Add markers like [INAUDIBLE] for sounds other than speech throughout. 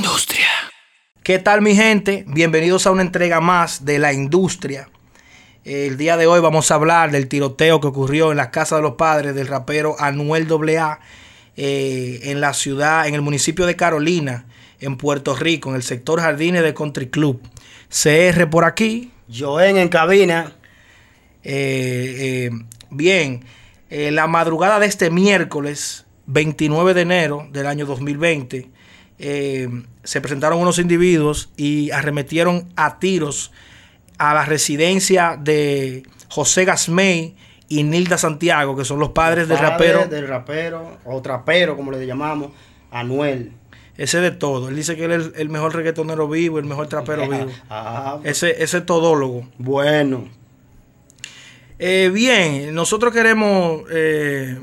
industria. ¿Qué tal mi gente? Bienvenidos a una entrega más de la industria. El día de hoy vamos a hablar del tiroteo que ocurrió en la casa de los padres del rapero Anuel AA eh, en la ciudad, en el municipio de Carolina, en Puerto Rico, en el sector Jardines de Country Club. CR por aquí. Joen en cabina. Eh, eh, bien, la madrugada de este miércoles 29 de enero del año 2020 se presentaron unos individuos y arremetieron a tiros a la residencia de José Gasmey y Nilda Santiago, que son los padres, del rapero. Del rapero, o trapero, como le llamamos, Anuel. Ese de todo. Él dice que él es el mejor reggaetonero vivo, el mejor trapero vivo. Ah, ese, ese todólogo. Bueno. Eh, bien, nosotros queremos. Eh,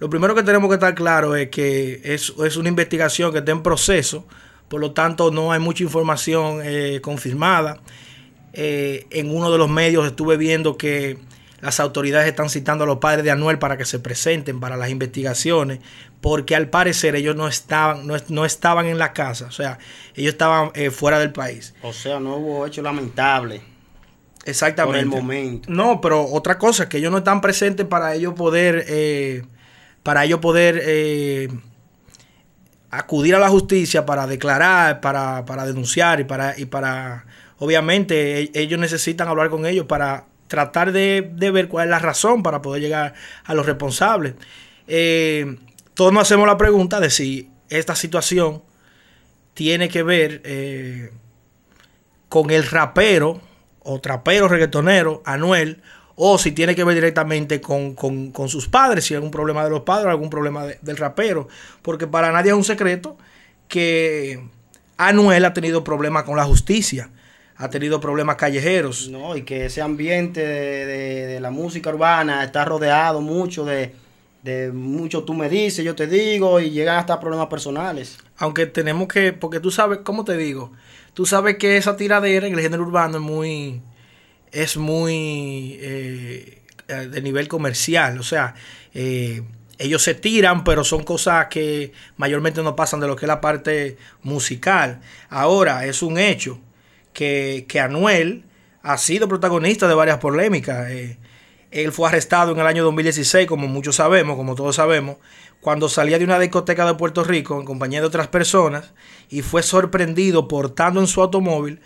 lo primero que tenemos que estar claro es que es, es una investigación que está en proceso por lo tanto no hay mucha información eh, confirmada. Eh, en uno de los medios estuve viendo que las autoridades están citando a los padres de Anuel para que se presenten para las investigaciones, porque al parecer ellos no estaban, no, estaban en la casa, o sea, ellos estaban eh, fuera del país. O sea, no hubo hecho lamentable. Exactamente. Por el momento. No, pero otra cosa, que ellos no están presentes para ellos poder, para ellos poder acudir a la justicia para declarar, para, denunciar y para, y para, obviamente, e, ellos necesitan hablar con ellos para tratar de, ver cuál es la razón para poder llegar a los responsables. Eh, todos nos hacemos la pregunta de si esta situación tiene que ver eh, con el rapero o trapero reggaetonero Anuel o si tiene que ver directamente con, sus padres, si hay algún problema de los padres algún problema del rapero. Porque para nadie es un secreto que Anuel ha tenido problemas con la justicia, ha tenido problemas callejeros. No, y que ese ambiente de, la música urbana está rodeado mucho de, de mucho tú me dices, yo te digo, y llegan hasta problemas personales. Aunque tenemos que, porque tú sabes, ¿cómo te digo? Tú sabes que esa tiradera en el género urbano es muy es muy eh, de nivel comercial. O sea, eh, ellos se tiran, pero son cosas que mayormente no pasan de lo que es la parte musical. Ahora, es un hecho que, Anuel ha sido protagonista de varias polémicas. Eh, él fue arrestado en el año 2016, como muchos sabemos, como todos sabemos, cuando salía de una discoteca de Puerto Rico en compañía de otras personas y fue sorprendido portando en su automóvil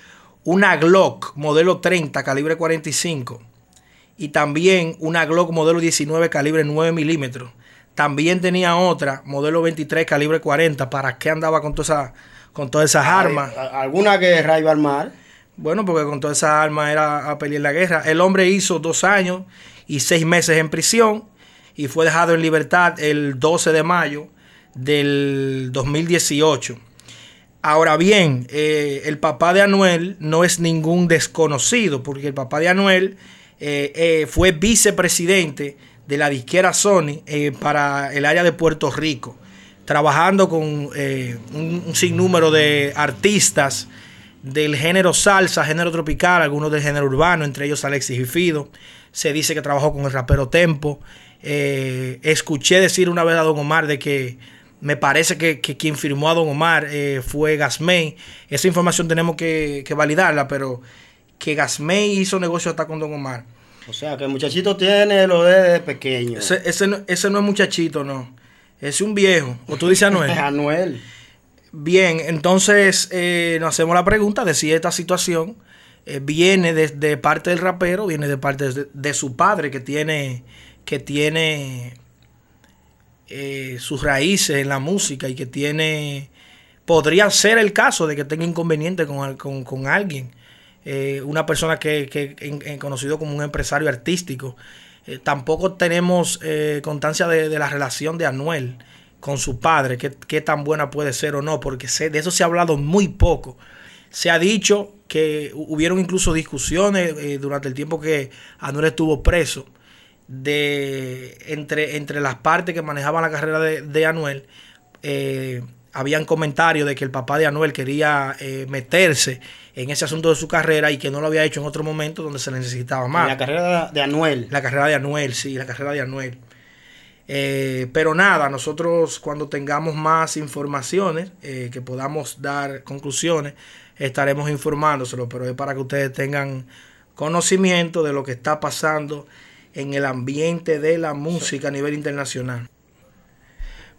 una Glock modelo 30 calibre 45 y también una Glock modelo 19 calibre 9 milímetros. También tenía otra modelo 23 calibre 40. ¿Para qué andaba con, toda esa, con todas esas armas? ¿Alguna guerra iba a armar? Bueno, porque con todas esas armas era a pelear la guerra. El hombre hizo dos años y seis meses en prisión y fue dejado en libertad el 12 de mayo del 2018. Ahora bien, eh, el papá de Anuel no es ningún desconocido, porque el papá de Anuel eh, eh, fue vicepresidente de la disquera Sony para el área de Puerto Rico, trabajando con un, sinnúmero de artistas del género salsa, género tropical, algunos del género urbano, entre ellos Alexis y Fido. Se dice que trabajó con el rapero Tempo. escuché decir una vez a Don Omar de que me parece que, quien firmó a Don Omar eh, fue Gasmey. Esa información tenemos que, validarla, pero que Gasmey hizo negocio hasta con Don Omar. O sea, que el muchachito tiene lo de pequeño. Ese, ese, no, es muchachito, no. Es un viejo. O tú dices Anuel. [LAUGHS] Anuel. Bien, entonces eh, nos hacemos la pregunta de si esta situación eh, viene de, parte del rapero, viene de parte de, de su padre que tiene, que tiene eh, sus raíces en la música y que tiene, podría ser el caso de que tenga inconveniente con, con, alguien, eh, una persona que, que conocido como un empresario artístico. Eh, tampoco tenemos constancia de, la relación de Anuel con su padre, qué, tan buena puede ser o no, porque de eso se ha hablado muy poco. Se ha dicho que hubieron incluso discusiones durante el tiempo que Anuel estuvo preso de entre, entre las partes que manejaban la carrera de, Anuel, eh, habían comentarios de que el papá de Anuel quería eh, meterse en ese asunto de su carrera y que no lo había hecho en otro momento donde se necesitaba más. La carrera de Anuel. La carrera de Anuel, sí, la carrera de Anuel. Eh, pero nada, nosotros cuando tengamos más informaciones, eh, que podamos dar conclusiones, estaremos informándoselo, pero es para que ustedes tengan conocimiento de lo que está pasando en el ambiente de la música a nivel internacional.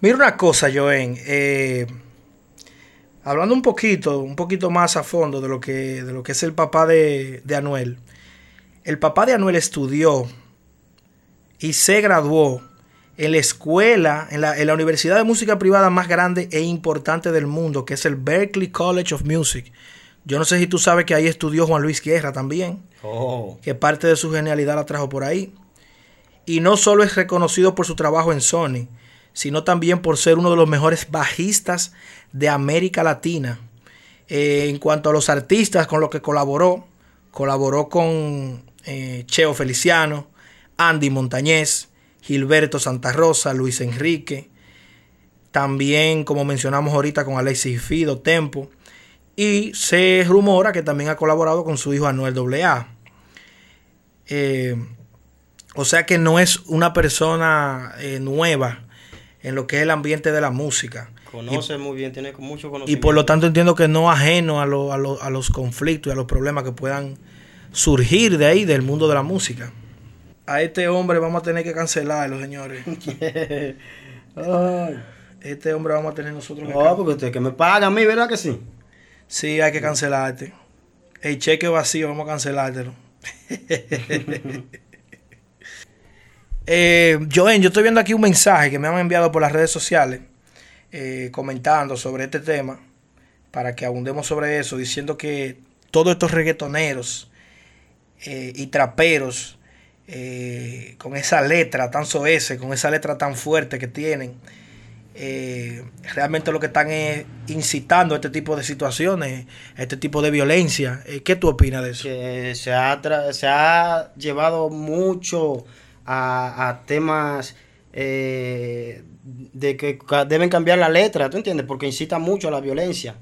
Mira una cosa, Joen, eh, hablando un poquito, un poquito más a fondo de lo que, de lo que es el papá de, de Anuel. El papá de Anuel estudió y se graduó en la escuela, en la, universidad de música privada más grande e importante del mundo, que es el Berklee College of Music. Yo no sé si tú sabes que ahí estudió Juan Luis Guerra también, oh. que parte de su genialidad la trajo por ahí. Y no solo es reconocido por su trabajo en Sony, sino también por ser uno de los mejores bajistas de América Latina. Eh, en cuanto a los artistas con los que colaboró, colaboró con eh, Cheo Feliciano, Andy Montañez, Gilberto Santa Rosa, Luis Enrique, también como mencionamos ahorita con Alexis Fido, Tempo, y se rumora que también ha colaborado con su hijo Anuel AA. Eh, o sea que no es una persona eh, nueva en lo que es el ambiente de la música. Conoce muy bien, tiene mucho conocimiento. Y por lo tanto entiendo que no ajeno a, a los conflictos y a los problemas que puedan surgir de ahí, del mundo de la música a este hombre vamos a tener que cancelarlo, señores. [LAUGHS] Este hombre vamos a tener nosotros que No, porque usted que me paga a mí, ¿verdad que sí? Sí, hay que cancelarte. El cheque vacío, vamos a cancelártelo. [LAUGHS] eh, Joen, yo estoy viendo aquí un mensaje que me han enviado por las redes sociales eh, comentando sobre este tema para que abundemos sobre eso, diciendo que todos estos reggaetoneros eh, y traperos eh, con esa letra tan soez, con esa letra tan fuerte que tienen, realmente lo que están es incitando a este tipo de situaciones, a este tipo de violencia. ¿Qué tú opinas de eso? Que se ha, se ha llevado mucho a, temas de que deben cambiar la letra, ¿tú entiendes? Porque incita mucho a la violencia.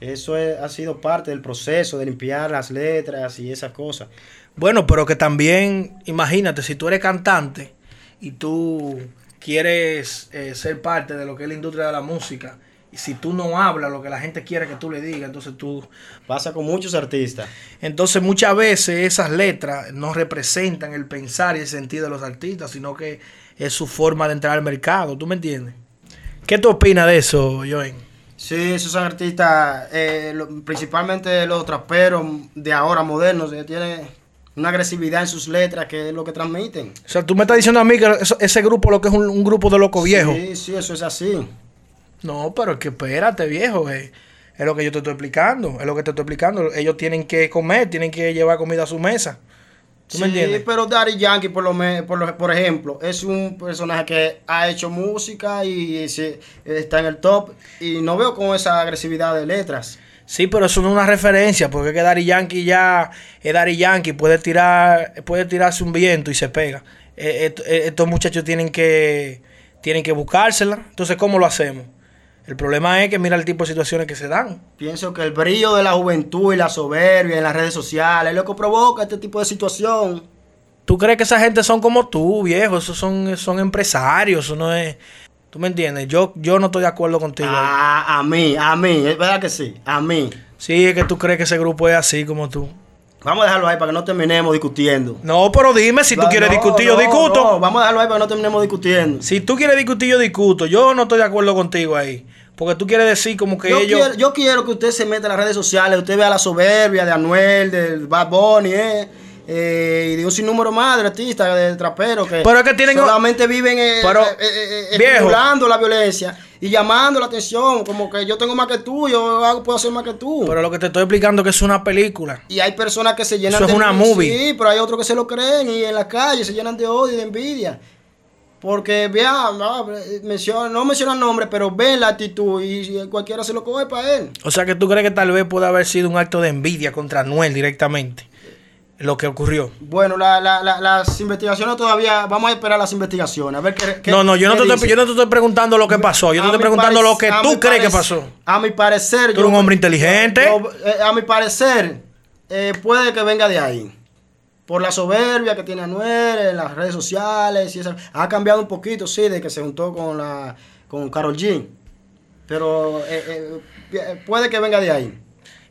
Eso ha sido parte del proceso de limpiar las letras y esas cosas. Bueno, pero que también, imagínate, si tú eres cantante y tú quieres eh, ser parte de lo que es la industria de la música, y si tú no hablas lo que la gente quiere que tú le digas, entonces tú... Pasa con muchos artistas. Entonces muchas veces esas letras no representan el pensar y el sentido de los artistas, sino que es su forma de entrar al mercado, ¿tú me entiendes? ¿Qué tú opinas de eso, Joen? Sí, esos artistas, eh, principalmente los traperos de ahora modernos, que tienen una agresividad en sus letras que es lo que transmiten. O sea, tú me estás diciendo a mí que ese grupo lo que es un, grupo de locos viejos. Sí, sí, eso es así. No, pero es que espérate, viejo. Eh. Es lo que yo te estoy explicando. Es lo que te estoy explicando. Ellos tienen que comer, tienen que llevar comida a su mesa. ¿Tú sí, me entiendes? pero Daddy Yankee, por, lo por, por ejemplo, es un personaje que ha hecho música y, está en el top. Y no veo con esa agresividad de letras. Sí, pero eso no es una referencia, porque es que Dari Yankee ya es Dari Yankee, puede tirar, puede tirarse un viento y se pega. Eh, eh, estos muchachos tienen que, tienen que buscársela. Entonces, ¿cómo lo hacemos? El problema es que mira el tipo de situaciones que se dan. Pienso que el brillo de la juventud y la soberbia en las redes sociales es lo que provoca este tipo de situación. ¿Tú crees que esa gente son como tú, viejo? Esos son, son empresarios, eso no es... ¿Tú me entiendes? Yo, yo no estoy de acuerdo contigo. Ah, a mí, a mí, es verdad que sí, a mí. Sí, es que tú crees que ese grupo es así como tú. Vamos a dejarlo ahí para que no terminemos discutiendo. No, pero dime, si tú quieres discutir, yo discuto. No, vamos a dejarlo ahí para que no terminemos discutiendo. Si tú quieres discutir, yo discuto. Yo no estoy de acuerdo contigo ahí. Porque tú quieres decir como que yo ellos... Quiero, yo quiero que usted se meta en las redes sociales, usted vea la soberbia de Anuel, del Bad Bunny, eh eh, y de un sinnúmero más de artistas, de traperos que, solamente viven eh, eh, eh la violencia y llamando la atención, como que yo tengo más que tú, yo puedo hacer más que tú. Pero lo que te estoy explicando es que es una película. Y hay personas que se llenan Eso es una movie. Sí, pero hay otros que se lo creen y en la calle se llenan de odio y de envidia. Porque vean, no, menciona, no nombre, pero ven la actitud y cualquiera se lo coge para él. O sea que tú crees que tal vez puede haber sido un acto de envidia contra Noel directamente lo que ocurrió. Bueno, la, la, las investigaciones todavía, vamos a esperar las investigaciones, a ver qué... no, no, yo no, te estoy, yo no te estoy preguntando lo que pasó, yo te estoy preguntando lo que tú crees que pasó. A mi parecer... Tú eres un hombre inteligente. Eh, a mi parecer, eh, puede que venga de ahí. Por la soberbia que tiene Anuel en las redes sociales y eso. Ha cambiado un poquito, sí, de que se juntó con la con Carol G. Pero eh, eh, puede que venga de ahí.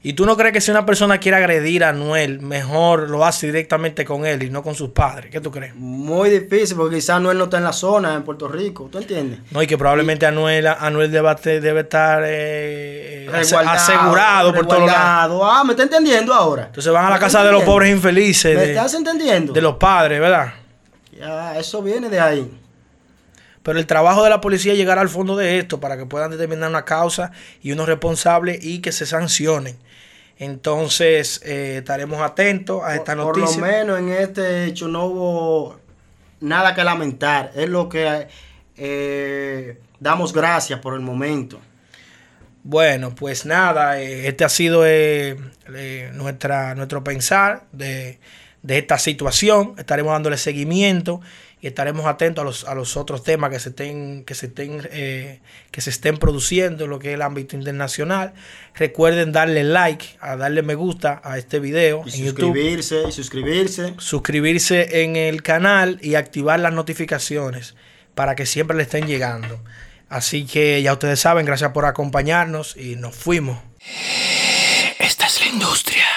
¿Y tú no crees que si una persona quiere agredir a Anuel, mejor lo hace directamente con él y no con sus padres? ¿Qué tú crees? Muy difícil, porque quizás Anuel no está en la zona, en Puerto Rico. ¿Tú entiendes? No, y que probablemente Anuel, Anuel debe, debe estar eh, asegurado por todos lados. Ah, ¿me está entendiendo ahora? Entonces van a la casa de los pobres infelices. ¿Me estás entendiendo? De los padres, ¿verdad? Ya, eso viene de ahí. Pero el trabajo de la policía es llegar al fondo de esto para que puedan determinar una causa y unos responsables y que se sancionen. Entonces, eh, estaremos atentos a esta noticia. Por lo menos en este hecho no hubo nada que lamentar. Es lo que eh, damos gracias por el momento. Bueno, pues nada, eh, este ha sido nuestra, nuestro pensar de, de esta situación. Estaremos dándole seguimiento y estaremos atentos a los, a los otros temas que se estén, que se estén, eh, que se estén produciendo en lo que es el ámbito internacional. Recuerden darle like, a darle me gusta a este video y suscribirse, Y suscribirse. Suscribirse en el canal y activar las notificaciones para que siempre le estén llegando. Así que ya ustedes saben, gracias por acompañarnos y nos fuimos. Esta es la industria.